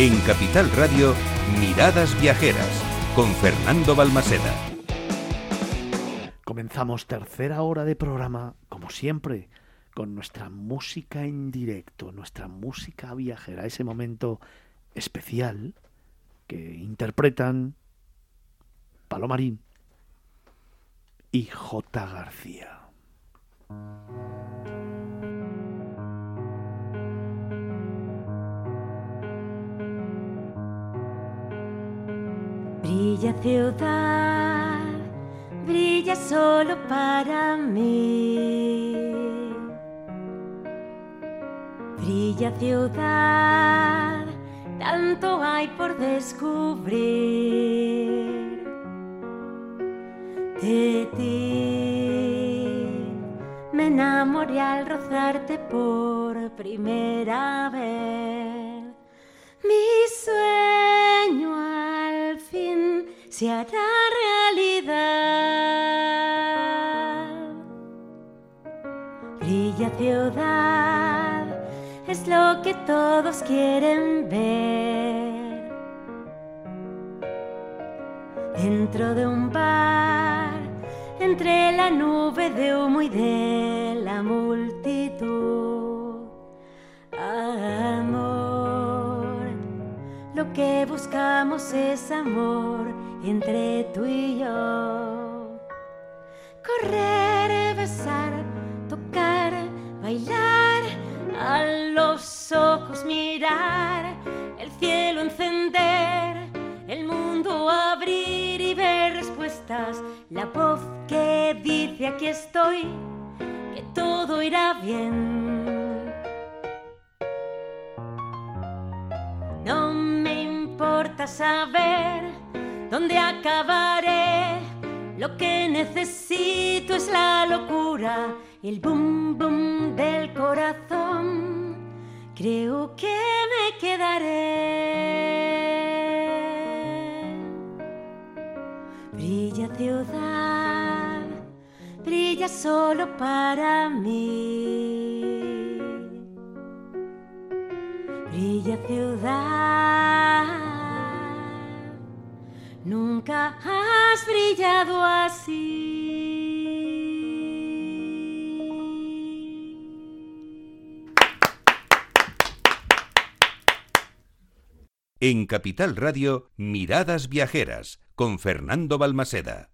En Capital Radio, Miradas Viajeras, con Fernando Balmaseda. Comenzamos tercera hora de programa, como siempre, con nuestra música en directo, nuestra música viajera, ese momento especial que interpretan Palomarín y J. García. Brilla ciudad, brilla solo para mí. Brilla ciudad, tanto hay por descubrir. De ti me enamoré al rozarte por primera vez. Se hará realidad. Brilla ciudad, es lo que todos quieren ver. Dentro de un bar, entre la nube de humo y de la multitud. Lo que buscamos es amor entre tú y yo. Correr, besar, tocar, bailar, a los ojos mirar, el cielo encender, el mundo abrir y ver respuestas, la voz que dice aquí estoy, que todo irá bien. Saber dónde acabaré. Lo que necesito es la locura, el boom boom del corazón. Creo que me quedaré. Brilla ciudad, brilla solo para mí. Brilla ciudad, nunca has brillado así. En Capital Radio, Miradas Viajeras, con Fernando Balmaseda.